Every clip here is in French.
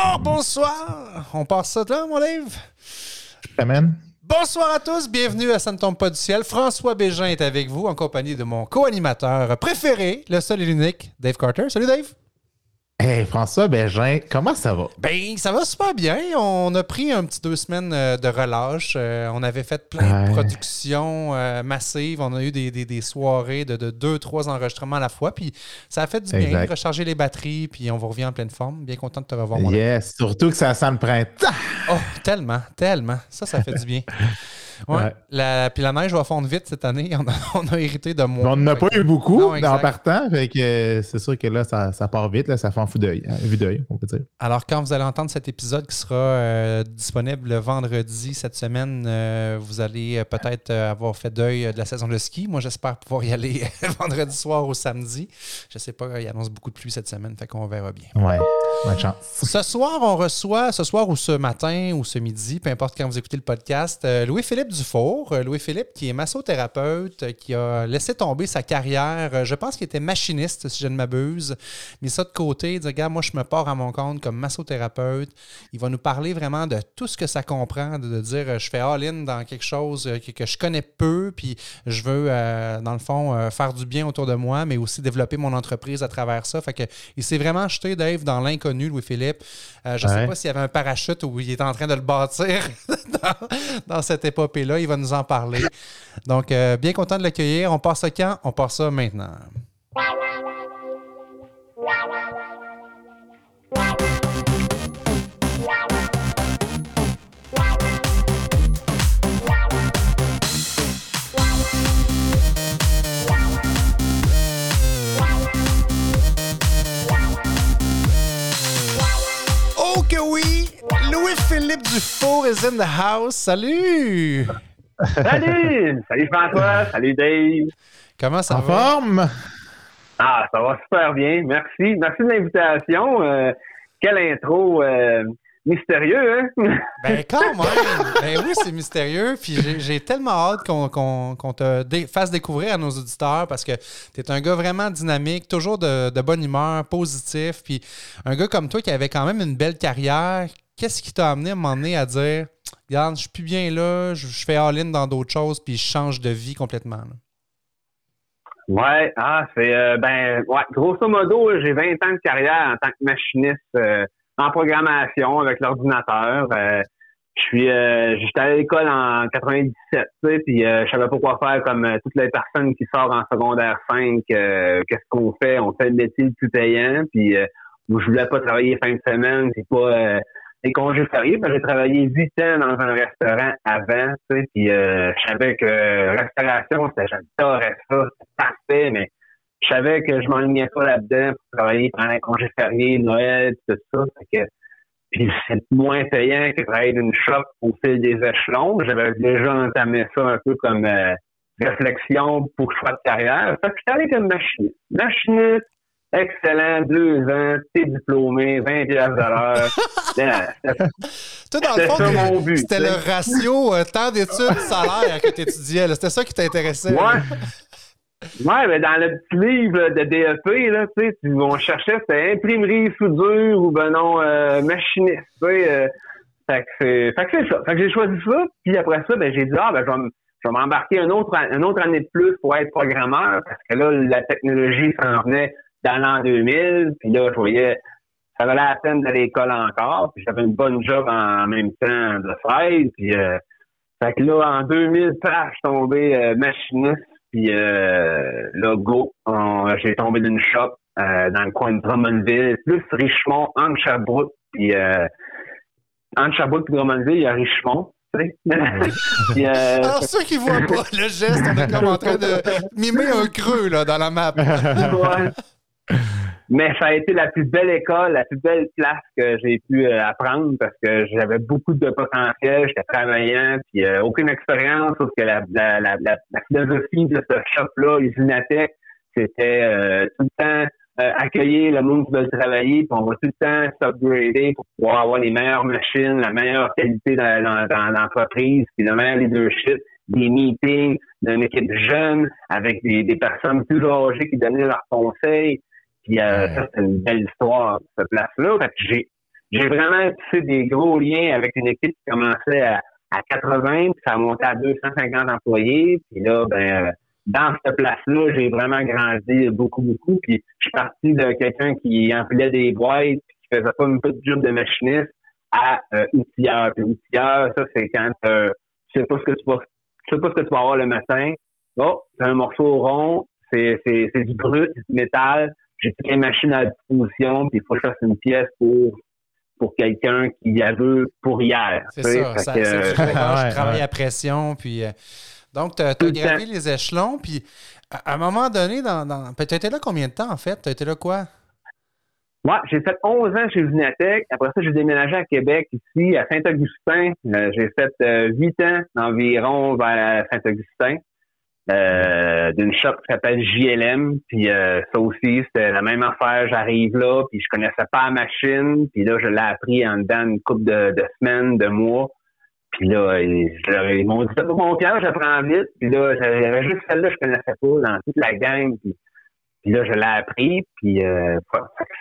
Alors, bonsoir. On passe ça là, mon livre? Amen. Bonsoir à tous, bienvenue à Ça ne tombe pas du ciel. François Bégin est avec vous en compagnie de mon co-animateur préféré, le seul et l'unique, Dave Carter. Salut Dave. Hey François Bégin, comment ça va? Ben, ça va super bien. On a pris un petit deux semaines euh, de relâche. Euh, on avait fait plein de productions euh, massives. On a eu des, des- des soirées de, de deux, trois enregistrements à la fois. Puis ça a fait du bien, recharger les batteries. Puis on vous revient en pleine forme. Bien content de te revoir, mon Yes, surtout que ça sent le printemps. Oh, tellement, tellement. Ça, ça fait du bien. Ouais. La, puis la neige va fondre vite cette année. On a, on a hérité de moins. on n'en a pas eu beaucoup Non, en partant, fait que c'est sûr que là, ça, ça part vite, là, ça fait en fou d'œil, vue d'œil, on peut dire. Alors, quand vous allez entendre cet épisode qui sera euh, disponible le vendredi cette semaine, euh, vous allez euh, peut-être avoir fait deuil de la saison de ski. Moi, j'espère pouvoir y aller vendredi soir ou samedi. Je sais pas, il annonce beaucoup de pluie cette semaine, fait qu'on verra bien. Ouais, bonne chance. Ce soir, on reçoit, ce soir ou ce matin ou ce midi, peu importe quand vous écoutez le podcast, euh, Louis-Philippe Dufour. Euh, Louis-Philippe qui est massothérapeute, euh, qui a laissé tomber sa carrière. Euh, Je pense qu'il était machiniste, si je ne m'abuse. Mais ça de côté, il dit, regarde, moi, je me pars à mon compte comme massothérapeute. Il va nous parler vraiment de tout ce que ça comprend, de, dire, je fais all-in dans quelque chose que, que je connais peu, puis je veux, euh, dans le fond, euh, faire du bien autour de moi, mais aussi développer mon entreprise à travers ça. Fait que il s'est vraiment jeté, Dave, dans l'inconnu, Louis-Philippe. Euh, je ne sais pas s'il y avait un parachute ou il est en train de le bâtir dans, dans cette épopée-là. Il va nous en parler. Donc, euh, bien content de l'accueillir. On passe ça quand? On passe ça maintenant. Louis-Philippe Dufour is in the house. Salut! Salut! Salut François! Salut Dave! Comment ça En va? forme? Ah, ça va super bien. Merci. Merci de l'invitation. Euh, quelle intro euh, mystérieux, hein? Ben quand même! Ben oui, c'est mystérieux. Puis j'ai- tellement hâte qu'on te dé- fasse découvrir à nos auditeurs parce que tu es un gars vraiment dynamique, toujours de, de bonne humeur, positif. Puis un gars comme toi qui avait quand même une belle carrière, qu'est-ce qui t'a amené à donné à dire Regarde, je suis plus bien là, je, je fais all-in dans d'autres choses, puis je change de vie complètement. là? Ouais, ah, c'est euh, ben ouais, grosso modo, j'ai 20 ans de carrière en tant que machiniste euh, en programmation avec l'ordinateur. Euh, je suis euh, j'étais à l'école en 97, tu sais, puis euh, je savais pas quoi faire comme euh, toutes les personnes qui sortent en secondaire 5. euh, Qu'est-ce qu'on fait? On fait le métier le plus payant, puis euh, je voulais pas travailler fin de semaine, c'est pas les congés fériés, j'ai travaillé huit ans dans un restaurant avant, tu sais, puis je savais que restauration, j'adorais ça, c'était parfait, mais je savais que je m'enlignais pas là-dedans pour travailler pendant les congés fériés, Noël, tout ça, fait que puis c'est moins payant que travailler d'une shop au fil des échelons. J'avais déjà entamé ça un peu comme euh, réflexion pour choix de carrière. Fait que j'étais allé comme machiniste. Machiniste, excellent, deux ans, t'es diplômé, 20 piastres de l'heure. Toi, dans le fond, c'était le ratio euh, temps d'études salaire que tu étudiais. C'était ça qui t'intéressait. Ouais. Ouais, mais dans le petit livre de DEP, là, tu sais, on cherchait c'était imprimerie, soudure ou ben non, euh, machiniste, tu sais. euh, fait que c'est ça. Fait que j'ai choisi ça, puis après ça, ben j'ai dit ah ben je vais m'embarquer une autre une autre année de plus pour être programmeur parce que là la technologie s'en venait dans l'an 2000, puis là je voyais ça valait la peine d'aller à l'école encore, puis j'avais une bonne job en même temps de faire, puis euh, fait que là, en 2000, paf, je suis tombé euh, machiniste, puis euh, là, go, j'ai tombé d'une shop euh, dans le coin de Drummondville, plus Richemont, entre Sherbrooke, puis euh, entre Sherbrooke et Drummondville, il y a sais. Puis, euh, Alors, ceux qui voient pas le geste, on est comme en train de mimer un creux là, dans la map. Ouais. Mais ça a été la plus belle école, la plus belle place que j'ai pu euh, apprendre parce que j'avais beaucoup de potentiel, j'étais travaillant, puis euh, aucune expérience, sauf que la, la, la, la, philosophie de ce shop-là, Usinatec, c'était euh, tout le temps euh, accueillir le monde qui veut travailler, puis on va tout le temps s'upgrader pour pouvoir avoir les meilleures machines, la meilleure qualité dans, dans, dans l'entreprise, puis le meilleur leadership, des meetings d'une équipe jeune avec des, des personnes plus âgées qui donnaient leurs conseils. Puis euh, Ouais. ça, c'est une belle histoire, cette place-là. Fait que j'ai j'ai vraiment fait des gros liens avec une équipe qui commençait à, à 80, puis ça a monté à 250 employés. Puis là, ben, dans cette place-là, j'ai vraiment grandi beaucoup, beaucoup. Puis je suis parti de quelqu'un qui empilait des boîtes, puis qui faisait pas une petite job de machiniste à euh, outilleur. Puis outilleur, ça, c'est quand euh, tu sais pas ce que tu vas tu sais pas ce que tu vas avoir le matin. Oh, c'est un morceau rond, c'est, c'est, c'est du brut, du métal. J'ai toutes les machines à disposition, puis il faut que je fasse une pièce pour pour quelqu'un qui a veut pour hier. C'est ça, ça que, c'est du Ouais, travail ouais. à pression. Puis, euh, donc, tu as, le gravé les échelons. Puis, à à un moment donné, dans, dans, tu étais là combien de temps, en fait? Tu étais là quoi? Moi, j'ai fait 11 ans chez Vinatech. Après ça, j'ai déménagé à Québec, ici, à Saint-Augustin. Euh, j'ai fait euh, 8 ans environ vers Saint-Augustin. Euh, d'une shop qui s'appelle JLM. Puis euh, ça aussi, c'était la même affaire. J'arrive là, puis je connaissais pas la machine. Puis là, je l'ai appris en dedans une couple de, de semaines, de mois. Puis là, ils, m'ont dit, pas confiance, j'apprends vite. Puis là, j'avais juste celle-là, je connaissais pas dans toute la gang. Puis, là, je l'ai appris. Puis euh,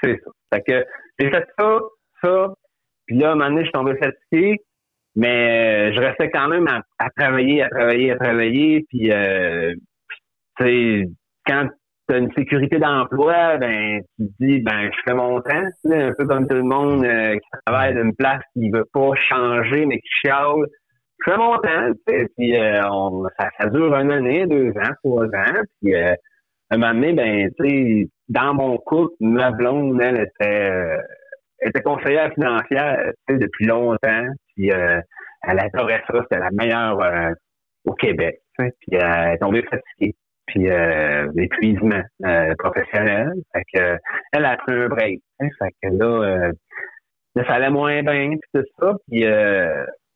c'est ça. Fait que j'ai fait ça, ça. Puis là, à un moment donné, je suis tombé fatigué. Mais euh, je restais quand même à, à travailler, à travailler, à travailler. Puis, euh, quand tu as une sécurité d'emploi, ben, tu te dis, ben, je fais mon temps. Un peu comme tout le monde euh, qui travaille d'une place qui veut pas changer, mais qui chiale. Je fais mon temps. Puis, euh, on, ça, ça dure une année, deux ans, trois ans. Puis, euh, à un moment donné, ben, tu sais, dans mon couple, ma blonde, elle était, euh, elle était conseillère financière, depuis longtemps. Puis, euh, elle adorait ça. C'était la meilleure euh, au Québec. Puis, euh, elle est tombée fatiguée. Puis, euh, l'épuisement euh, professionnel. Fait que, elle a pris un break. Fait que là, euh, là, ça allait moins bien, puis tout ça. Puis,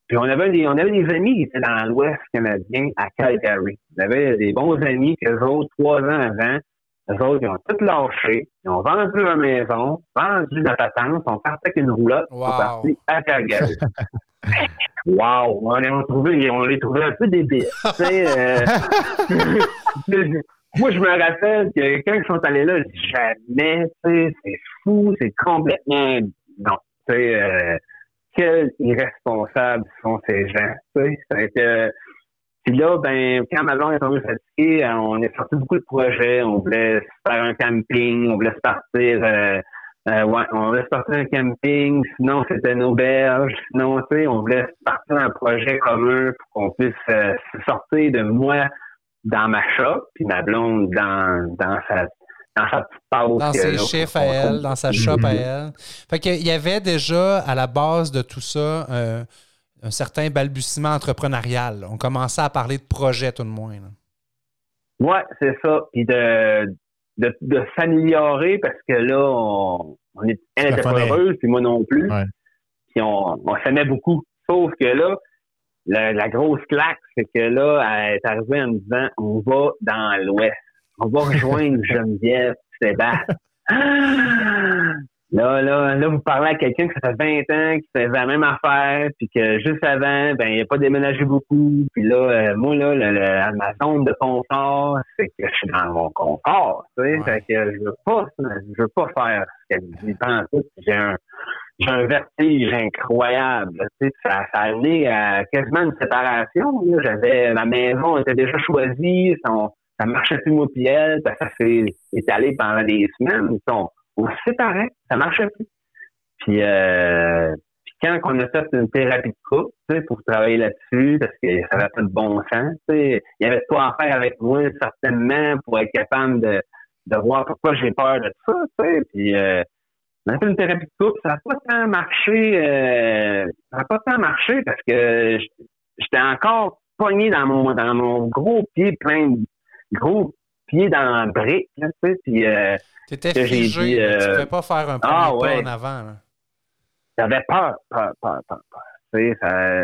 puis on avait des, on avait des amis qui étaient dans l'Ouest canadien à Calgary. On avait des bons amis que autres, trois ans avant, eux autres, ils ont tout lâché. Ils ont vendu leur maison, vendu la patente, sont partis avec une roulotte, ils Wow. sont partis à Calgary. wow! On les a trouvés, on les trouvait un peu débiles. euh, moi, je me rappelle que quand ils sont allés là, jamais, c'est fou, c'est complètement, non, tu sais, euh, quels irresponsables sont ces gens, tu sais, puis là, ben, quand ma blonde est tombée fatiguée, euh, on est sorti beaucoup de projets. On voulait faire un camping, on voulait se partir, euh, euh, ouais, on voulait se partir un camping, sinon c'était une auberge, sinon, tu sais, on voulait se partir un projet commun pour qu'on puisse euh, se sortir de moi dans ma shop, puis ma blonde dans, dans sa dans sa petite pause. Dans ses chiffres à elle, dans sa shop à elle. Fait qu'il y avait déjà à la base de tout ça euh, un certain balbutiement entrepreneurial. On commençait à parler de projet, tout de moins. Ouais, c'est ça. Puis de, de, de s'améliorer parce que là, on, on est, elle était pas heureuse, puis moi non plus. Ouais. Puis on, on s'aimait beaucoup. Sauf que là, la, la grosse claque, c'est que là, elle est arrivée en me disant on va dans l'Ouest. On va rejoindre Geneviève, Sébastien. Ah! Là, là, là, vous parlez à quelqu'un qui ça fait 20 ans, qui faisait la même affaire, puis que juste avant, ben, il n'a pas déménagé beaucoup. Puis là, euh, moi, là, le, le- ma zone de confort, c'est que je suis dans mon confort, tu sais. Ouais. Fait que je veux pas, je veux pas faire ce qu'elle dit en. J'ai un, j'ai un vertige incroyable. Tu sais, ça, ça a amené à quasiment une séparation. là. J'avais, ma maison était déjà choisie, son, ça marchait plus moi puis elle, ça s'est étalé pendant des semaines. On séparait, ça marchait plus. Puis, euh, puis quand on a fait une thérapie de couple, tu sais, pour travailler là-dessus, parce que ça n'avait pas de bon sens, tu sais, il y avait de quoi à faire avec moi, certainement, pour être capable de, de voir pourquoi j'ai peur de ça, tu sais. Puis, euh, on a fait une thérapie de couple, ça n'a pas tant marché, euh, ça n'a pas tant marché parce que j'étais encore pogné dans mon, dans mon gros pied plein de gros pieds dans le brique, tu sais, puis euh, Tu étais Que j'ai figé. dit. Tu euh, ne pouvais pas faire un premier ah, pas ouais. en avant. là. j'avais peur, peur, peur, peur, peur. Tu sais, ça...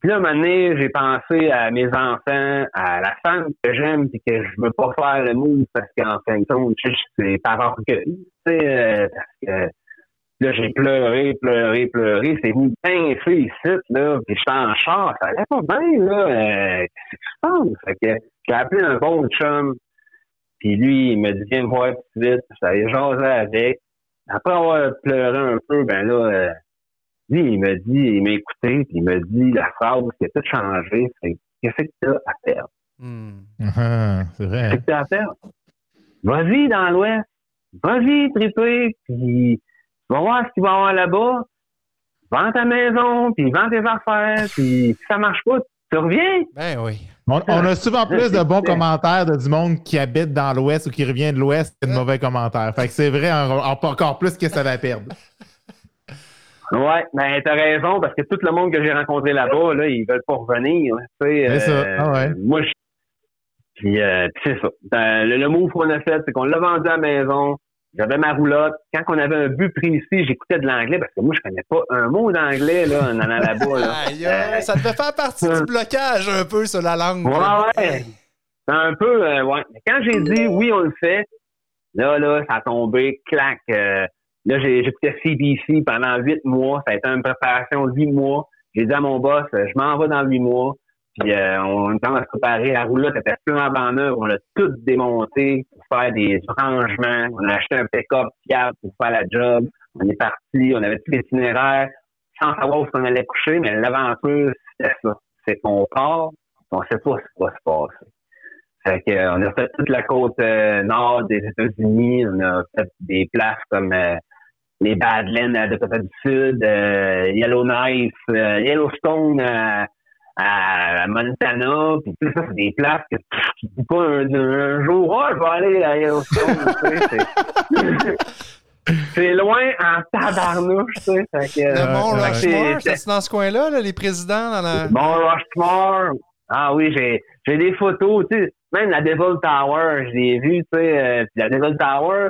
Puis là, un moment donné, j'ai pensé à mes enfants, à la femme que j'aime, puis que je veux pas faire le move parce qu'en fin de compte, c'est par orgueil, tu sais, euh, parce que là, j'ai pleuré, pleuré, pleuré, c'est venu pincer ici, là, puis j'étais en char, ça allait pas bien, là, euh, qu'est-ce qui se passe? Fait que j'ai appelé un bon chum, puis lui, il me dit, viens me voir tout de suite, j'allais jaser avec, après avoir pleuré un peu, ben là, euh, Lui, il me dit, il m'a écouté, puis il me dit la phrase qui a tout changé, c'est qu'est-ce que tu as à perdre? Hmm. Ah, c'est vrai. Qu'est-ce que tu as à perdre? Vas-y dans l'Ouest, vas-y triper, puis tu vas voir ce qu'il va y avoir là-bas. Vends ta maison, puis vends tes affaires, puis si ça marche pas, tu reviens. Ben oui. On, on a souvent plus de bons commentaires de du monde qui habite dans l'Ouest ou qui revient de l'Ouest que de mauvais commentaires. Fait que c'est vrai en- en- encore plus que ça va perdre. Ouais, ben t'as raison, parce que tout le monde que j'ai rencontré là-bas, là, ils veulent pas revenir. C'est ça, ah ouais. Moi, je... Puis, euh, puis c'est ça. Ben, le, le move qu'on a fait, c'est qu'on l'a vendu à la maison. J'avais ma roulotte. Quand on avait un but précis, j'écoutais de l'anglais, parce que moi, je connais pas un mot d'anglais là, en allant là-bas. Là. Aïe, aïe, ça devait faire partie du blocage un peu sur la langue. Ouais, ouais. C'est un peu, euh, ouais. Mais quand j'ai dit oui, on le fait, là, là, ça a tombé, clac. euh, là, j'écoutais CBC pendant huit mois. Ça a été une préparation de huit mois. J'ai dit à mon boss, euh, je m'en vais dans huit mois. Puis euh, on commence à se préparer. La roulotte était en blanc neuf. On l'a tout démonté pour faire des rangements. On a acheté un pick-up fiable pour faire la job. On est parti. On avait tout l'itinéraire sans savoir où on allait coucher. Mais l'aventure, c'était ça. C'est qu'on part. On sait pas ce qui va se passer. Fait que, euh, on a fait toute la côte euh, nord des États-Unis. On a fait des places comme euh, les Badlands à Dakota du Sud, euh, Yellowknife, euh, Yellowstone à, à Montana. Puis tout ça, c'est des places que tu dis pas un, un jour, oh, je vais aller à Yellowstone. tu sais, c'est- loin en tabarnouche, tu sais. Fait que, Le euh, Mont ouais. Rushmore, c'est- dans ce coin-là, là, les présidents dans la. Bon, Rushmore. Ah oui, j'ai j'ai des photos, tu sais, même la Devil Tower, je l'ai vue, tu sais, euh, la Devil Tower,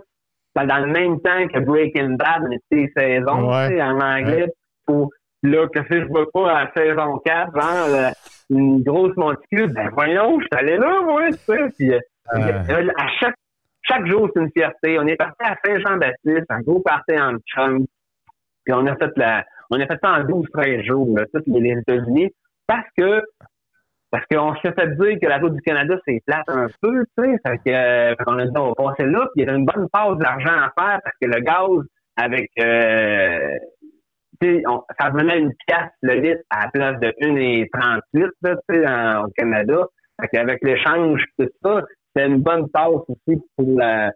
c'est dans le même temps que Breaking Bad, mais c'est saison, Ouais. tu sais, en anglais, pour là, que si je vois pas à saison 4, genre, euh, une grosse monticule, ben voyons, je suis allé là, moi, tu sais, puis euh, euh, à chaque chaque jour, c'est une fierté. On est parti à Saint-Jean-Baptiste, un gros party en chum. Puis on a fait la, on a fait ça en 12-13 jours, là, tous les États-Unis, parce que, parce qu'on s'est fait dire que la route du Canada, c'est plate un peu, tu sais. Fait que, qu'on a dit, on va passer là, puis il y avait une bonne passe d'argent à faire parce que le gaz, avec, euh, on- ça revenait une pièce le litre à la place de 1,38, là, tu sais, en- au Canada. Fait qu'avec l'échange, tout ça, c'était une bonne passe aussi pour la,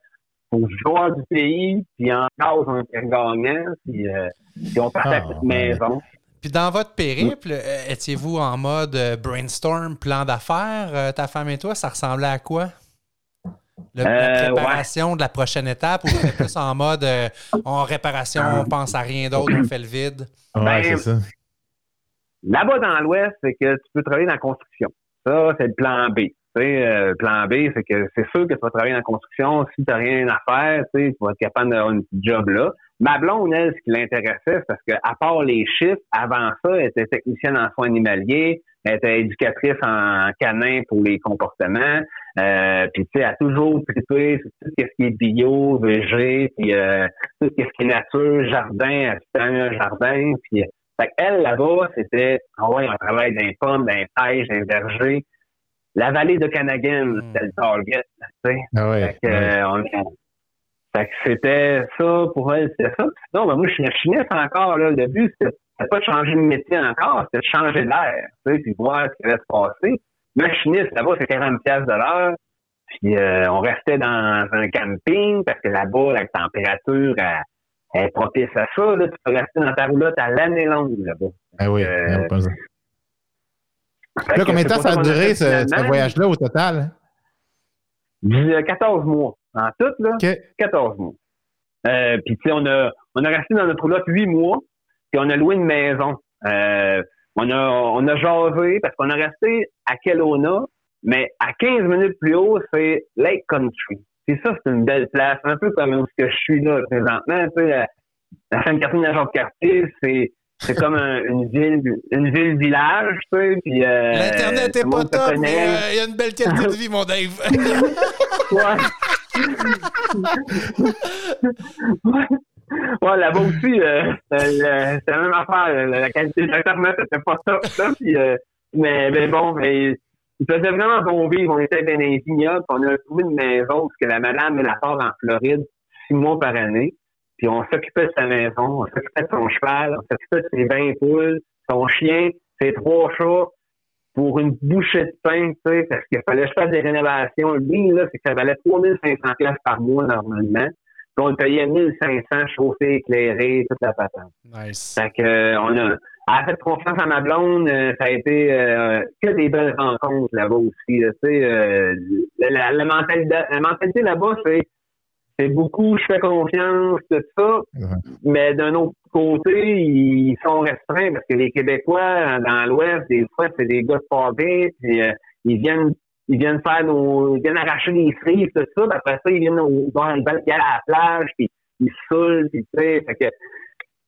pour le joueur du pays, puis en cause, on était gagnant, puis, euh, puis on partait à Ah, cette ouais. maison. Puis dans votre périple, euh, étiez-vous en mode euh, brainstorm, plan d'affaires, euh, ta femme et toi, ça ressemblait à quoi? Le- la Euh, préparation de la prochaine étape ou c'était plus en mode euh, en réparation, on pense à rien d'autre, on fait le vide? Ouais, Ben, c'est ça. Là-bas dans l'Ouest, c'est que tu peux travailler dans la construction. Ça, c'est le plan B. Tu sais, euh, le plan B, c'est que c'est sûr que tu vas travailler dans la construction. Si tu n'as rien à faire, tu sais, tu vas être capable d'avoir une petite job là. Ma blonde, elle, ce qui l'intéressait, c'est parce que à part les chiffres, avant ça, elle était technicienne en soins animaliers, elle était éducatrice en canin pour les comportements. Euh, puis tu sais, elle a toujours trippé sur tout ce qui est bio, végé, puis euh, tout ce qui est nature, jardin, un jardin. Puis fait elle, là-bas, c'était, ah ouais, on travaille dans les pommes, dans les pêches, dans les vergers. La vallée de Canagan, Mm. c'était le target, tu sais. Ah ouais. Fait que, ouais. euh, on- fait que c'était ça pour elle, c'était ça. Sinon, ben, moi, je suis machiniste encore, là. Le but, c'était c'était pas de changer de métier encore, c'était de changer d'air, tu sais, puis voir ce qui allait se passer. Machiniste, là-bas, c'est 40 pièces de l'heure. Puis euh, on restait dans un camping parce que là-bas, la température elle, elle est propice à ça. Là. Tu peux rester dans ta roulotte à l'année longue là-bas. Ah oui, euh, non, pas ça. Fait Là, combien de temps ça a duré, ce, voyage-là, au total? Dix- euh, 14 mois. En tout, là, OK. 14 mois. Euh, puis, tu sais, on a, on a resté dans notre roulotte 8 mois, puis on a loué une maison. Euh, on, a, on a jasé parce qu'on a resté à Kelowna, mais à 15 minutes plus haut, c'est Lake Country. Puis ça, c'est une belle place, un peu comme où ce que je suis là présentement. Tu sais, la, la Sainte-Catherine de cartier c'est c'est comme un- une ville une ville village, tu sais, puis euh, L'Internet est pas top, mais euh, il y a une belle qualité de vie, mon Dave. Ouais. ouais. Ouais, là-bas aussi, euh, euh, c'est la même affaire. La, qualité de l'Internet était pas top, ça. Puis, euh, mais, mais bon, il faisait vraiment bon vivre. On était dans les vignobles. On a trouvé une maison parce que la madame, elle part en Floride six mois par année. puis on s'occupait de sa maison, on s'occupait de son cheval, on s'occupait de ses 20 poules, son chien, ses trois chats, pour une bouchée de pain, tu sais, parce qu'il fallait que je fasse des rénovations. Le là, c'est que ça valait 3500 pièces par mois, normalement. Puis on payait 1500 chauffés, éclairés, toute la patente. Nice. Fait que, euh, on a, elle a fait confiance à ma blonde. euh, ça a été euh, que des belles rencontres là-bas aussi. là, tu sais, euh, la, la mentalité, la mentalité là-bas, c'est c'est beaucoup je fais confiance, tout ça. Mais d'un autre côté, ils sont restreints parce que les Québécois dans l'Ouest, des fois, c'est des gars de pavé, puis euh, ils viennent ils viennent faire nos. Ils viennent arracher les cerises, tout ça, après ça, ils viennent au, dans ils aller à la plage, puis ils saoulent, puis tu sais, fait que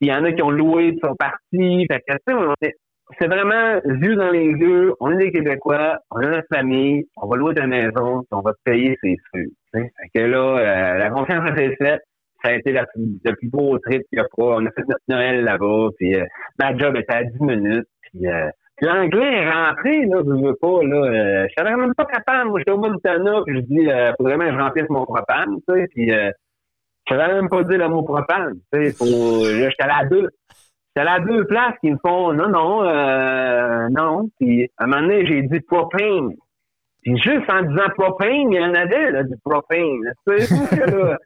il y en a qui ont loué, puis sont partis. Fait que, tu sais, c'est vraiment yeux dans les yeux. On est des Québécois, on a notre famille, on va louer ta maison, on va te payer ses feux. tu sais. Fait que là, euh, la confiance a été faite. Ça a été la plus, le plus beau trip qu'il y a pas. On a fait notre Noël là-bas, puis euh, ma job était à 10 minutes. Euh, l'anglais est rentré, là, je veux pas, là. Euh, je savais même pas capable. Moi, j'étais au Montana, puis je dis, euh, faudrait même que je remplisse mon propane, tu sais, puis euh, je savais même pas dire le mot propane, tu sais, faut, là, j'étais à deux. J'étais à deux places qui me font, non, non, euh, non. Puis, à un moment donné, j'ai dit propane. Puis juste en disant propane, il y en avait, là, du propane. Tu sais,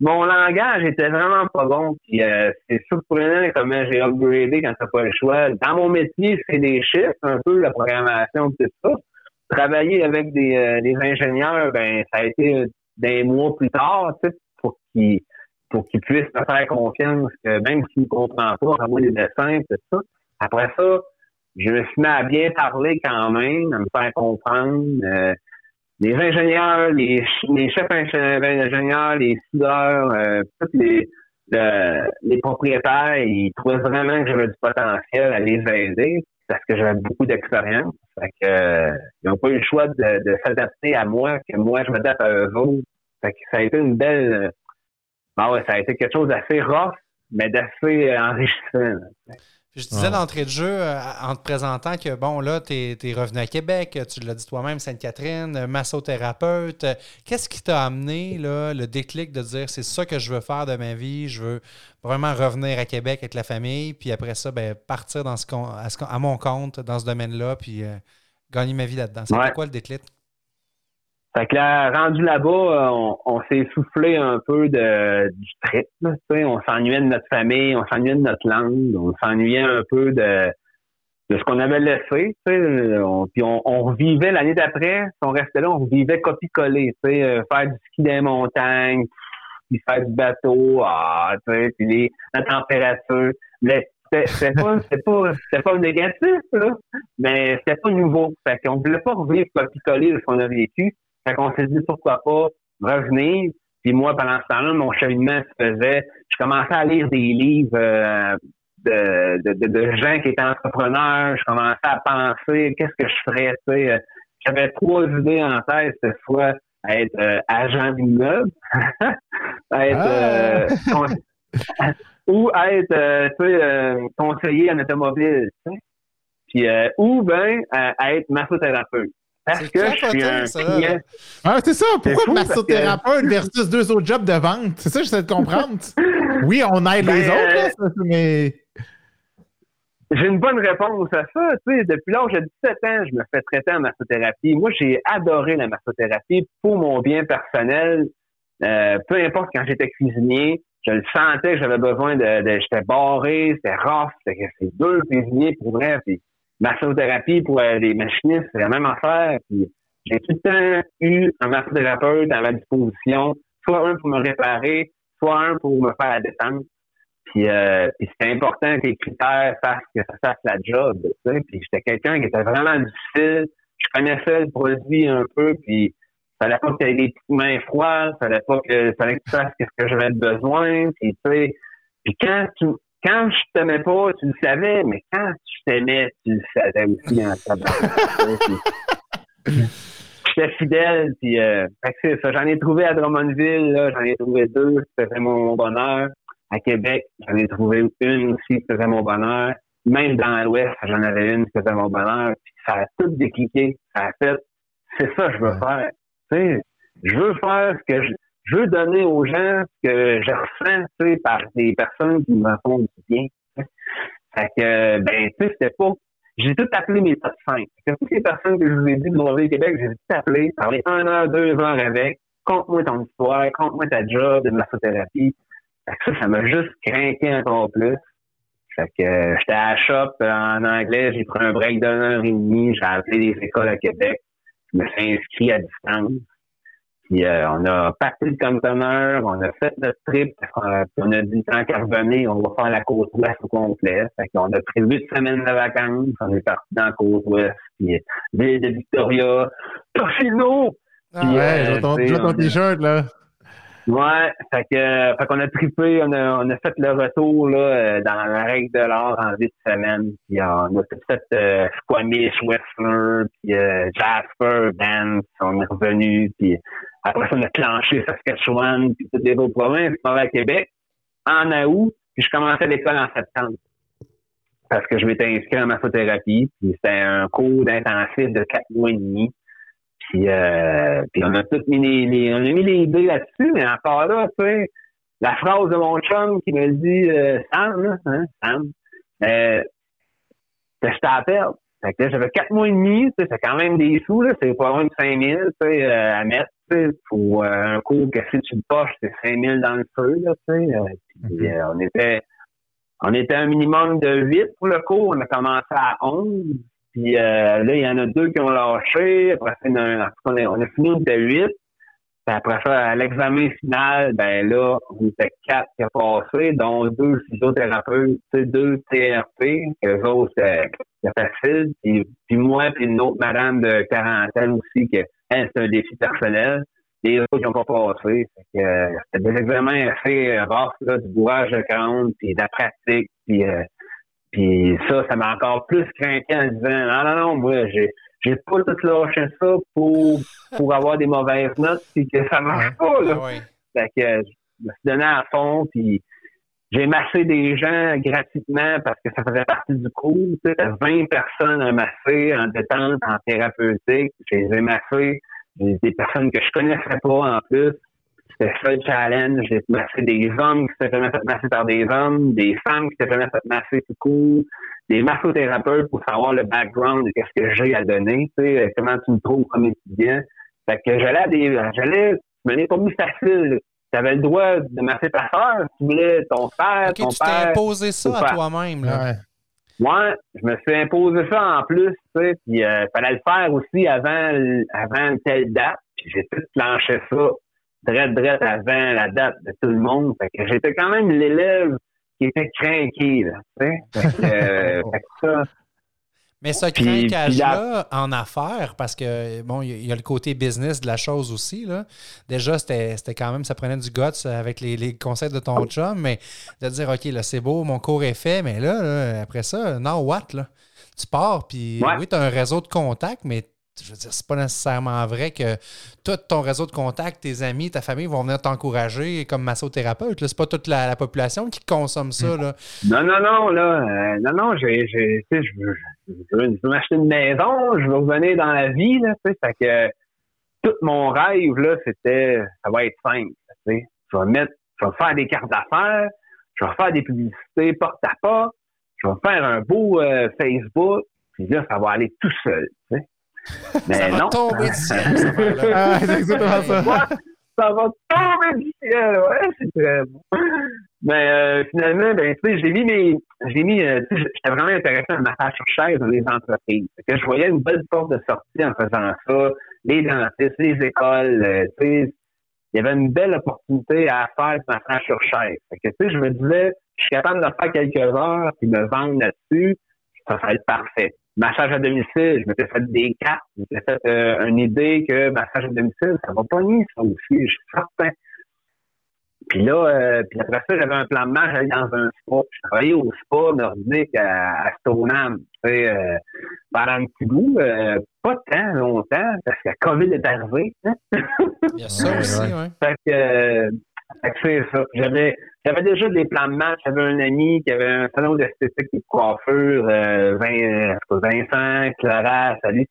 mon langage était vraiment pas bon. Puis euh, c'est surprenant comment j'ai upgradé quand t'as pas le choix. Dans mon métier, c'est des chiffres, un peu la programmation, tout ça. Travailler avec des, euh, des ingénieurs, ben ça a été des mois plus tard, tu sais, pour qu'ils pour qu'ils puissent me faire confiance, que même s'ils ne comprennent pas, à moi les dessins, tout ça. Après ça, je me suis mis à bien parler quand même, à me faire comprendre. Euh, les ingénieurs, les, les chefs ingé- ingénieurs, les soudeurs, euh, tous les, le- les propriétaires, ils trouvaient vraiment que j'avais du potentiel à les aider parce que j'avais beaucoup d'expérience. Fait que, euh, ils n'ont pas eu le choix de, de s'adapter à moi, que moi je m'adapte à eux autres. Fait que ça a été une belle. euh, ah ouais, ça a été quelque chose d'assez rough, mais d'assez euh, enrichissant. Je disais Ouais. d'entrée de jeu, euh, en te présentant que, bon, là, tu es, revenu à Québec, tu l'as dit toi-même, Sainte-Catherine, euh, massothérapeute. Euh, Qu'est-ce qui t'a amené, là, le déclic de dire c'est ça que je veux faire de ma vie, je veux vraiment revenir à Québec avec la famille, puis après ça, ben, partir dans ce con- à, ce à mon compte dans ce domaine-là, puis euh, gagner ma vie là-dedans? C'était Ouais. quoi le déclic? Fait que là, rendu là-bas, on, on s'est soufflé un peu de, du trip. là, on s'ennuyait de notre famille, on s'ennuyait de notre langue, on s'ennuyait un peu de, de ce qu'on avait laissé. On, puis on, on revivait l'année d'après, si on restait là, on revivait copie-coller, euh, faire du ski les montagnes, puis faire du bateau, ah, puis les, la température. Mais c'était pas, pas, pas négatif, là, mais c'était pas nouveau. Fait qu'on voulait pas revivre copie-coller de ce qu'on a vécu. Fait qu'on s'est dit pourquoi pas revenir. Puis moi, pendant ce temps-là, mon cheminement se faisait. Je commençais à lire des livres euh, de, de, de, gens qui étaient entrepreneurs. Je commençais à penser qu'est-ce que je ferais. Tu sais, Euh, j'avais trois idées en tête fois à être euh, agent d'immeuble, être euh, con- ou être euh, euh, conseiller en automobile. tu sais? Puis euh, ou à, à être massothérapeute. Parce C'est que je suis capoté, un ça. client. Ah, c'est ça. Pourquoi massothérapeute versus deux autres jobs de vente? C'est ça que j'essaie de comprendre. oui, on aide les Ben, autres, là, ça, mais. J'ai une bonne réponse à ça. Tu sais, depuis l'âge de 17 ans, je me fais traiter en massothérapie. Moi, j'ai adoré la massothérapie pour mon bien personnel. Euh, peu importe quand j'étais cuisinier, je le sentais que j'avais besoin de, de j'étais barré, c'était rough, c'était c'est dur cuisinier pour vrai. Puis massothérapie pour euh, les machinistes, c'est la même affaire. J'ai tout le temps eu un massothérapeute à ma disposition, soit un pour me réparer, soit un pour me faire la détente. Puis, euh, c'était important que les critères fassent que ça fasse la job. Puis j'étais quelqu'un qui était vraiment difficile. Je connaissais le produit un peu, puis fallait pas que tu aies des petites mains froides, fallait pas que fallait que tu fasses ce que j'avais besoin. Puis tu sais, puis quand tu quand je t'aimais pas, tu le savais, mais quand tu t'aimais, tu le savais aussi en tabarnak, J'étais fidèle, puis euh, c'est ça. J'en ai trouvé à Drummondville, j'en ai trouvé deux, faisait mon bonheur. À Québec, j'en ai trouvé une aussi faisait mon bonheur. Même dans l'Ouest, j'en avais une qui faisait mon bonheur. Puis ça a tout décliqué. Ça a fait, c'est ça que je veux faire. Tu sais, je veux faire ce que je, je veux donner aux gens ce que je ressens, tu sais, par des personnes qui me font du bien. Fait que, ben, tu sais, c'était pas j'ai tout appelé mes top 5. toutes les personnes que je vous ai dit de au Québec, j'ai tout appelé, parlé un heure, deux heures avec, compte-moi ton histoire, compte-moi ta job de massothérapie. Fait que ça, ça m'a juste craqué encore plus. Fait que j'étais à la shop en anglais, j'ai pris un break d'une heure et demie, j'ai appelé des écoles à Québec, je me suis inscrit à distance. Puis euh, on a parti le conteneur, on a fait notre trip, on a dit tant qu'à revenir, on va faire la côte ouest au complet. Fait qu'on a prévu une semaine de vacances, on est parti dans la côte ouest, puis ville de Victoria, Toshino! Ah ouais, euh, j'ai ton t-shirt là. Ouais, fait que fait qu'on a trippé, on a, on a fait le retour là euh, dans la règle de l'or en 8 semaines. Puis on a tout fait euh, Squamish, Westler, puis euh, Jasper, Dance, on est revenu, puis après ça on a clenché Saskatchewan, puis toutes les autres provinces, va à Québec en août, puis je commençais l'école en septembre. Parce que je m'étais inscrit en massothérapie, puis c'était un cours d'intensif de quatre mois et demi. Puis, euh, on a tout mis les, on a mis les là-dessus, mais encore là, tu sais, la phrase de mon chum qui me dit euh, Sam, hein, Sam, euh, j'étais à perdre. Fait que j'avais quatre mois et demi, tu sais, c'est quand même des sous, là, c'est pas loin de 5000, tu sais, euh, à mettre, pour euh, un cours que si tu le poches, c'est 5000 dans le feu, là, tu sais. puis mm-hmm. on était, on était un minimum de 8 pour le cours, on a commencé à 11. Puis euh, là, il y en a deux qui ont lâché. Après on a, on a fini, on était huit. Puis après ça, à l'examen final, ben là, on était quatre qui ont passé, dont deux physiothérapeutes, deux TRP, que autres, c'était facile. Puis, puis moi, puis une autre madame de quarantaine aussi, que c'est un défi personnel. Les autres n'ont pas passé. Euh, c'était des examens assez rares, là, du bourrage de crâne, puis de la pratique, puis euh, puis ça, ça m'a encore plus craqué en disant non, non, non, moi, j'ai j'ai pas tout lâché ça pour, pour avoir des mauvaises notes puis que ça marche pas. Là. Fait que je me suis donné à fond puis j'ai massé des gens gratuitement parce que ça faisait partie du cours. Tu sais, 20 personnes à masser en détente, en thérapeutique. Je les. Des personnes que je connaissais pas en plus. C'était ça le challenge. J'ai massé des hommes qui s'étaient fait masser par des hommes, des femmes qui s'étaient fait masser tout court, des massothérapeutes pour savoir le background de qu'est-ce que j'ai à donner, tu sais, comment tu me trouves comme étudiant. Fait que j'allais à des, j'allais, je me l'ai pas mis facile. Tu avais le droit de masser ta soeur, tu voulais ton père, ton tu père. t'es imposé ça à toi-même, là. Ouais. je me suis imposé ça en plus, tu sais, puis euh, fallait le faire aussi avant, avant telle date, puis j'ai tout planché ça très drette avant la date de tout le monde. Fait que j'étais quand même l'élève qui était craqué, là, tu sais. Euh, ça, mais ce craquage-là en affaires, parce que bon, il y, a le côté business de la chose aussi. Là. Déjà, c'était quand même, ça prenait du guts avec les, les conseils de ton chum, mais de dire OK, là, c'est beau, mon cours est fait, mais là, après ça, now what? Là? Tu pars, puis oui, tu as un réseau de contacts, mais je veux dire, c'est pas nécessairement vrai que tout ton réseau de contacts, tes amis, ta famille vont venir t'encourager comme massothérapeute. C'est pas toute la, population qui consomme ça. Là. Non, non, non, là. Euh, non, non, j'ai, je veux, je veux, m'acheter une maison, je veux revenir dans la vie, là, tu sais. Fait que tout mon rêve, là, c'était, ça va être simple, tu sais. Je vais mettre, je vais faire des cartes d'affaires, je vais faire des publicités porte à porte, je vais faire un beau euh, Facebook, puis là, ça va aller tout seul, tu sais. Mais ça va tomber du ciel, ça ah, c'est exactement ça. Ça va tomber du ciel, ouais, c'est très bon. Mais euh, finalement, ben, tu sais, j'ai mis mes. J'ai mis. Euh, j'étais vraiment intéressé à massage sur chaise dans les entreprises. Que je voyais une belle porte de sortie en faisant ça. Les dentistes, les écoles, euh, tu sais. Il y avait une belle opportunité à faire du massage sur chaise. Fait que, tu sais, je me disais, je suis capable de faire quelques heures puis me vendre là-dessus, ça être parfait massage à domicile, je m'étais fait des cartes, je m'étais fait euh, une idée que massage à domicile, ça va pas ni ça aussi, je suis certain. Puis là, euh, puis après ça, j'avais un plan de match, j'allais dans un spa. Je travaillais au spa nordique à, à Stoneham, tu sais, euh, pendant un petit bout, euh, pas tant longtemps, parce que la COVID est arrivée. Hein? Il y a ça aussi, oui. Fait que, c'est ça. J'avais, j'avais déjà des plans de match. J'avais un ami qui avait un salon d'esthétique et de coiffure, euh, Vincent, Clara, salut.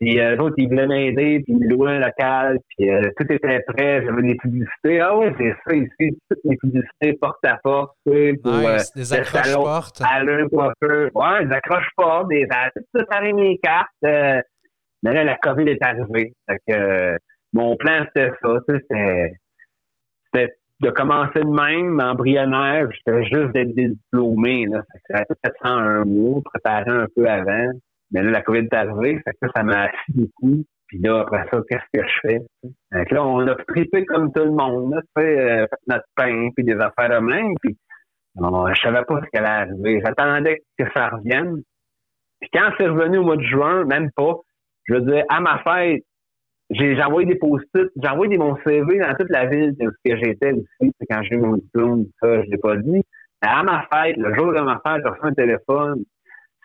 Puis euh, eux autres, ils voulaient m'aider, puis ils louaient un local, puis euh, tout était prêt. J'avais des publicités. Ah oui, c'est ça ici, toutes les publicités porte à porte, tu sais, pour Nice, euh, des le accroches salon portes. Alain Coiffeur. Ouais, des accroches portes, des tout ça arrivé mes cartes. euh, mais là, la COVID est arrivée. Fait que euh, mon plan, c'était ça. tu sais, c'était de commencer de même, embryonnaire. J'étais juste d'être diplômé. Là. Ça fait un mois, préparé un peu avant. Mais là, la COVID est arrivée, fait que ça, m'a assis beaucoup. Puis là, après ça, qu'est-ce que je fais? que là, on a trippé comme tout le monde, là, tu sais, euh, notre pain, puis des affaires de même. Puis on- je savais pas ce qui allait arriver. J'attendais que ça revienne. Puis quand c'est revenu au mois de juin, même pas, je veux dire, à ma fête, j'ai envoyé des post-it, j'ai envoyé mon CV dans toute la ville de ce que j'étais aussi. Quand j'ai eu mon diplôme, ça, je l'ai pas dit. À ma fête, le jour de ma fête, j'ai reçu un téléphone.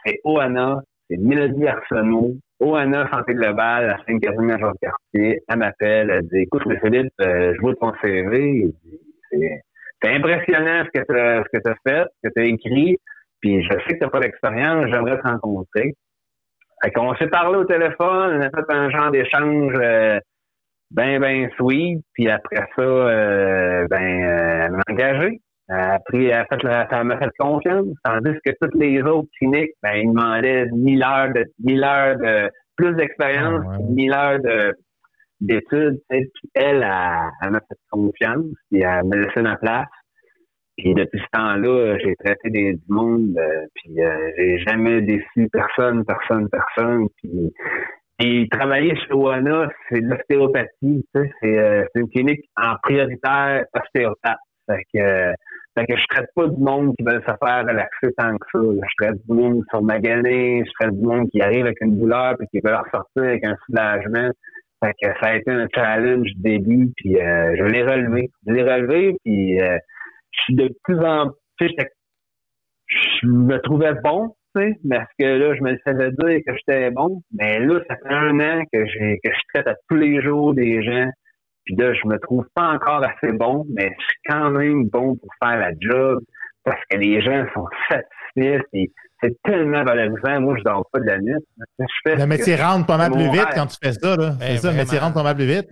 C'est Oana, c'est Mélodie Arsenault. Oana Santé Globale, la 5 major de quartier. Elle m'appelle, elle dit, écoute, Philippe, euh, je vois ton CV. C'est impressionnant ce que tu as, t'as fait, ce que tu as écrit. Puis je sais que tu n'as pas d'expérience, j'aimerais te rencontrer. Fait qu'on s'est parlé au téléphone, on a fait un genre d'échange euh, ben, ben sweet. Puis après ça, euh, ben, euh, elle m'a engagé. Elle a pris, elle fait, elle m'a fait confiance. Tandis que toutes les autres cliniques, ben, ils demandaient 1000 heures de, 1000 heures de, plus d'expérience, Ah ouais. 1000 heures de, d'études. Puis elle, elle, elle m'a fait confiance. Puis elle m'a laissé ma place. Puis depuis ce temps-là, j'ai traité des, du monde, euh, puis euh, j'ai jamais déçu personne, personne, personne. Puis, travailler chez Oana, c'est de l'ostéopathie, tu sais, c'est, euh, une clinique en prioritaire ostéopathe. Fait que, euh, fait que je traite pas du monde qui veut se faire relaxer tant que ça. Je traite du monde qui sont maganés, je traite du monde qui arrive avec une douleur puis qui veut ressortir avec un soulagement. Fait que ça a été un challenge début, puis euh, je l'ai relevé. Je l'ai relevé, puis euh, de plus en plus, je me trouvais bon, tu sais, parce que là, je me faisais dire que j'étais bon. Mais là, ça fait un an que j'ai que je traite à tous les jours des gens. Puis là, je me trouve pas encore assez bon, mais je suis quand même bon pour faire la job parce que les gens sont satisfaits. puis c'est tellement valorisant. Moi, je dors pas de la nuit. Je fais Le métier rentre pas mal plus vite rêve. quand tu fais ça. Là. Ben, c'est ça, le métier rentre pas mal plus vite.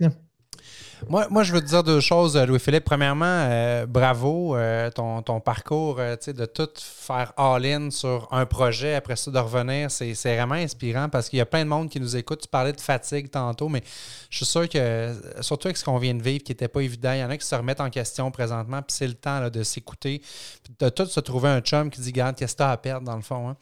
Moi, moi, je veux te dire deux choses, euh, Louis-Philippe. Premièrement, euh, bravo, euh, ton, ton parcours, euh, tu sais, de tout faire all-in sur un projet, après ça, de revenir, c'est vraiment inspirant parce qu'il y a plein de monde qui nous écoute. Tu parlais de fatigue tantôt, mais je suis sûr que, surtout avec ce qu'on vient de vivre, qui n'était pas évident, il y en a qui se remettent en question présentement, puis c'est le temps là, de s'écouter, de tout se trouver un chum qui dit, garde, qu'est-ce que tu as à perdre dans le fond. hein?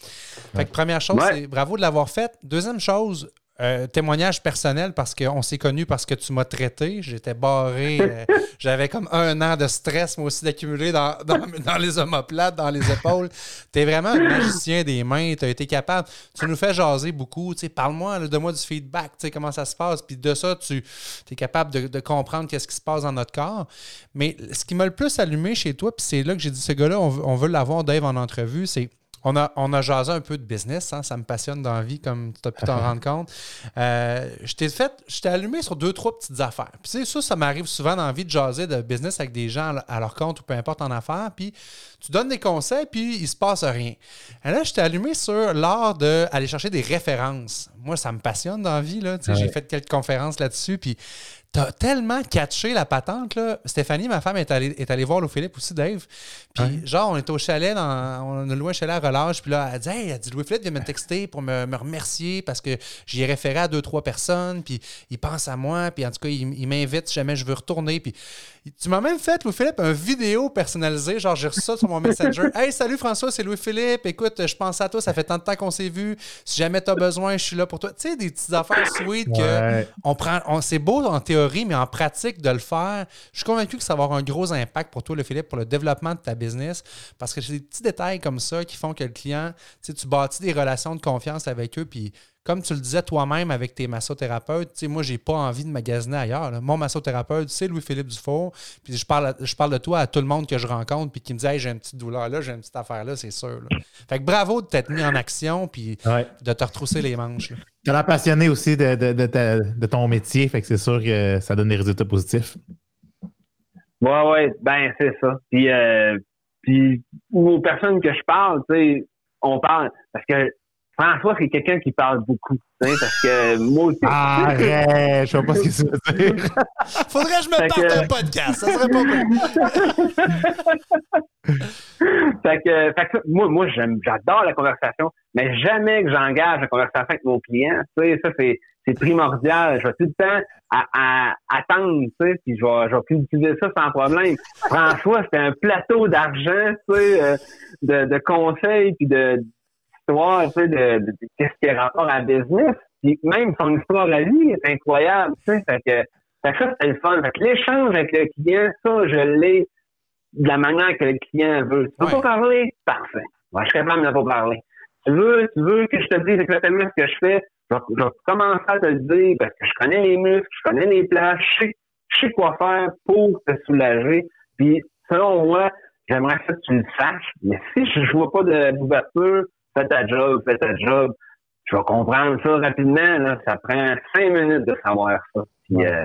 Fait que première chose, Ouais. c'est bravo de l'avoir fait. Deuxième chose, euh, témoignage personnel parce qu'on s'est connus parce que tu m'as traité. J'étais barré. euh, J'avais comme un an de stress, moi aussi, d'accumuler dans, dans, dans les omoplates, dans les épaules. Tu es vraiment un magicien des mains. Tu as été capable. Tu nous fais jaser beaucoup. Parle-moi, donne-moi du feedback. Tu sais, comment ça se passe. Puis de ça, tu es capable de, de comprendre qu'est-ce qui se passe dans notre corps. Mais ce qui m'a le plus allumé chez toi, puis c'est là que j'ai dit, ce gars-là, on, veut- on veut l'avoir, Dave, en entrevue, c'est on a, on a jasé un peu de business, hein, ça me passionne dans la vie, comme tu as pu t'en rendre compte. Euh, je t'ai fait, je t'ai allumé sur deux, trois petites affaires. Puis tu sais, ça, ça m'arrive souvent dans la vie de jaser de business avec des gens à leur compte ou peu importe en affaires. Puis tu donnes des conseils, puis il se passe rien. Et là, je t'ai allumé sur l'art d'aller chercher des références. Moi, ça me passionne dans la vie. Là. J'ai fait quelques conférences là-dessus, puis T'as tellement catché la patente, là. Stéphanie, ma femme, est allée, est allée voir Lou Philippe aussi, Dave. Puis, genre, on était au chalet, dans, on a loué un chalet à relâche. Puis là, elle dit, hey, elle dit, Louis Philippe vient me texter pour me, me remercier parce que j'y ai référé à deux, trois personnes. Puis, il pense à moi. Puis, en tout cas, il, il m'invite si jamais je veux retourner. Puis, tu m'as même fait, Louis Philippe, un vidéo personnalisé. Genre, j'ai reçu ça sur mon Messenger. hey, salut François, c'est Louis Philippe. Écoute, je pense à toi. Ça fait tant de temps qu'on s'est vu. Si jamais tu as besoin, je suis là pour toi. Tu sais, des petites affaires sweet que on prend, on, c'est beau en théorie, mais en pratique de le faire, je suis convaincu que ça va avoir un gros impact pour toi, le Philippe, pour le développement de ta business. Parce que c'est des petits détails comme ça qui font que le client, tu sais, tu bâtis des relations de confiance avec eux. Puis, comme tu le disais toi-même avec tes massothérapeutes, tu sais, moi, j'ai pas envie de magasiner ailleurs. là. Mon massothérapeute, c'est Louis-Philippe Dufour. Puis, je parle, je parle de toi à tout le monde que je rencontre, puis qui me dit, hey, j'ai une petite douleur là, j'ai une petite affaire là, c'est sûr. là. Fait que bravo de t'être mis en action, puis Ouais. de te retrousser les manches. Tu as l'air passionné aussi de, de- de ta- de ton métier, fait que c'est sûr que ça donne des résultats positifs. Ouais, ouais, ben c'est ça. Puis, euh, puis aux personnes que je parle, tu sais, on parle parce que François, c'est quelqu'un qui parle beaucoup. Parce que moi aussi. Arrête, je sais pas ce que ça veut dire. Faudrait que je me parte un podcast. Ça serait pas bon. fait que, fait que moi, moi j'adore la conversation, mais jamais que j'engage la conversation avec mon client. Tu sais, ça, c'est, c'est primordial. Je vais tout le temps à, à, attendre, tu sais, puis je vais, je vais utiliser ça sans problème. François, c'était un plateau d'argent, tu sais, euh, de, de conseils puis de histoire, tu sais, de, de, qu'est-ce qui est rapport à business. Puis même son histoire à lui est incroyable, tu sais. Fait que, fait que ça, c'était le fun. Fait que l'échange avec le client, ça, je l'ai de la manière que le client veut. Tu veux pas parler? Parfait. Moi, je serais capable de pas parler. Tu veux, tu veux que je te dise exactement ce que je fais? Je vais, commencer à te le dire parce que je connais les muscles, je connais les places, je sais, je sais quoi faire pour te soulager. Puis, selon moi, j'aimerais que tu le saches. Mais si je, ne vois pas d'ouverture, fais ta job, fais ta job. Je vais comprendre ça rapidement. Là. Ça prend cinq minutes de savoir ça. Puis, euh,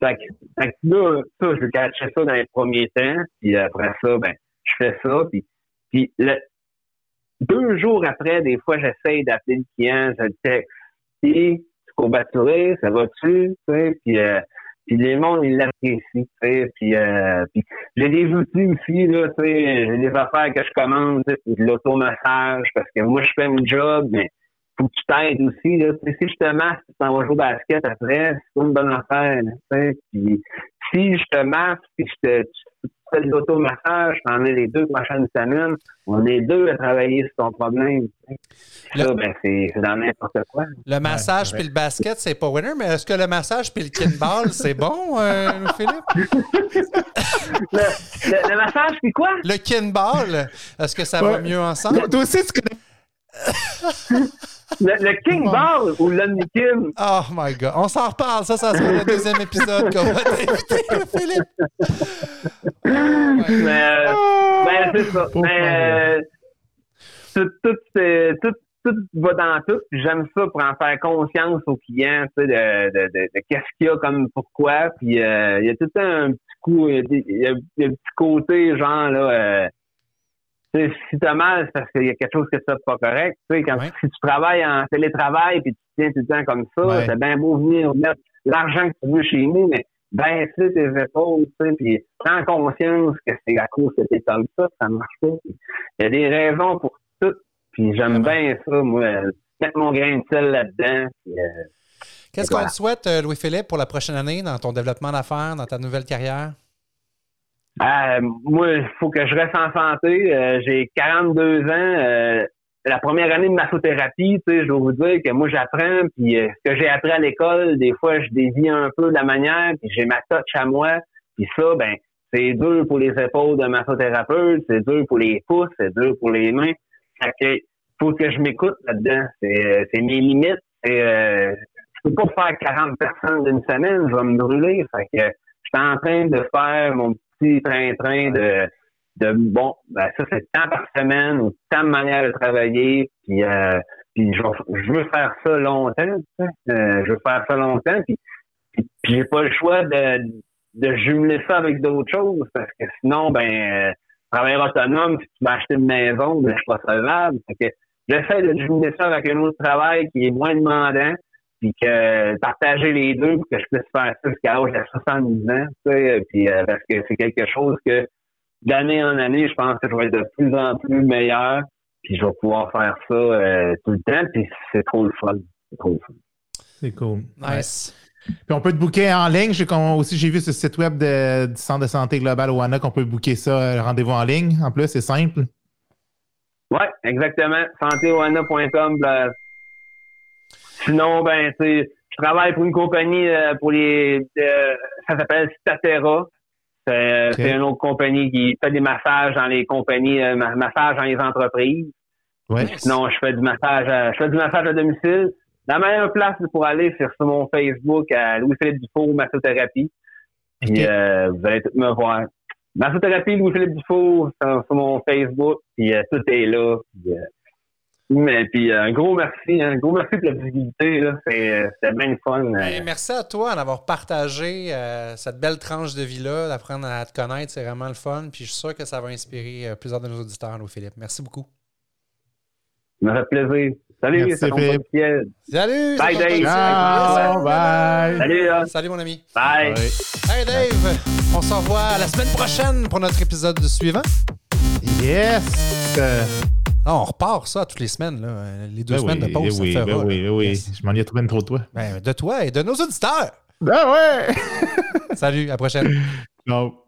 Fait, que, là, ça, je cacher ça dans les premiers temps. Puis après ça, ben, je fais ça. Puis, puis le, deux jours après, des fois, j'essaye d'appeler le client, je le texte. Puis, tu courbaturé, ça va-tu? Puis, euh, puis les mondes, ils l'apprécient, puis, euh, puis j'ai des outils aussi, là, tu sais, j'ai des affaires que je commande, de l'automassage, parce que moi, je fais mon job, mais faut que tu t'aides aussi, là, si je te masse, tu t'en vas jouer au basket après, c'est une bonne affaire, tu sais, puis si je te masse, puis je te, tu fais de l'automassage, t'en es les deux prochaines semaines, on est deux à travailler sur ton problème. Ça, ben, c'est dans n'importe quoi. Le massage puis le basket, c'est pas winner, mais est-ce que le massage puis le kinball, c'est bon, euh, Philippe? le, le, massage puis quoi? Le kinball, est-ce que ça va mieux ensemble? Toi aussi, tu connais... Le, King Ball ou l'Omnikin? Oh my God. On s'en reparle. Ça, ça sera le deuxième épisode qu'on va t'inviter, Philippe. mais, ben, c'est ça. Mais, tout, tout, tout, tout, va dans tout. J'aime ça pour en faire conscience aux clients tu sais, de, de, de, de qu'est-ce qu'il y a comme pourquoi. Puis euh, il y a tout un petit coup, il y a, il y a un petit côté genre là. Euh, si t'as mal, c'est parce qu'il y a quelque chose que tu pas correct. Tu sais, quand si tu travailles en télétravail puis tu tiens tout le temps comme ça, c'est bien beau venir mettre l'argent que tu veux chez nous, mais baisser tes épaules, tu sais, puis prends conscience que c'est à cause que t'es comme ça, ça marche pas. Il y a des raisons pour tout, puis j'aime bien ça, moi, mettre mon grain de sel là-dedans. Euh, Qu'est-ce qu'on te souhaite, euh, Louis-Philippe, pour la prochaine année dans ton développement d'affaires, dans ta nouvelle carrière? Euh, moi, il faut que je reste en santé. Euh, j'ai 42 ans. Euh, la première année de massothérapie, tu sais, je dois vous dire que moi, j'apprends, puis ce que j'ai appris à l'école, des fois, je dévie un peu de la manière, puis j'ai ma touch à moi. Puis ça, ben, c'est dur pour les épaules de massothérapeute, c'est dur pour les pouces, c'est dur pour les mains. Fait que, faut que je m'écoute là-dedans. C'est mes limites. Et, euh, je peux pas faire 40 personnes d'une semaine, je vais me brûler. Fait que, je suis en train de faire mon train-train de, de bon, ben ça c'est tant par semaine ou tant de manière de travailler, puis, euh, puis je, je, veux faire ça longtemps, euh, je veux faire ça longtemps, puis, puis, j'ai pas le choix de, de jumeler ça avec d'autres choses, parce que sinon, ben, euh, travailler autonome, si tu vas acheter une maison, ben, je suis pas solvable. que j'essaie de jumeler ça avec un autre travail qui est moins demandant, puis que partager les deux pour que je puisse faire ça jusqu'à l'âge de 70 ans, tu sais, puis euh, parce que c'est quelque chose que d'année en année, je pense que je vais être de plus en plus meilleur, puis je vais pouvoir faire ça euh, tout le temps, puis c'est trop le fun. C'est trop le fun. C'est cool. Nice. Puis on peut te booker en ligne. J'ai, aussi, j'ai vu le site web du Centre de santé global WANA qu'on peut booker ça, euh, rendez-vous en ligne. En plus, c'est simple. Oui, exactement. santéoana.com, Sinon, ben, tu je travaille pour une compagnie euh, pour les, euh, ça s'appelle Statera. C'est c'est une autre compagnie qui fait des massages dans les compagnies, euh, massages dans les entreprises. Ouais. Sinon, je fais du massage, à, je fais du massage à domicile. La meilleure place pour aller, c'est sur mon Facebook à Louis-Philippe Dufault Massothérapie. Puis vous allez tout me voir. Massothérapie Louis-Philippe Dufault sur, sur, mon Facebook. Puis tout est là. Mais puis un gros merci, un gros merci pour la visibilité. C'était bien fun. Euh. merci à toi d'avoir partagé euh, cette belle tranche de vie-là, d'apprendre à te connaître. C'est vraiment le fun. Puis je suis sûr que ça va inspirer euh, plusieurs de nos auditeurs, Louis-Philippe. Merci beaucoup. Ça me fait plaisir. Salut, Merci, Philippe. le ciel. Salut! Bye, Dave. le. Ciao, bye. Salut, là. Salut, mon ami. Bye. Ouais. Hey, Dave, on se revoit la semaine prochaine pour notre épisode suivant. Yes! Euh, Ah, on repart ça toutes les semaines, là. Les deux ben semaines oui, de pause, oui, ça ben fera. oui, ben oui. Yes. Je m'en ai trouvé trop de toi. Ben, de toi et de nos auditeurs. Ben ouais! Salut, à la prochaine. Ciao.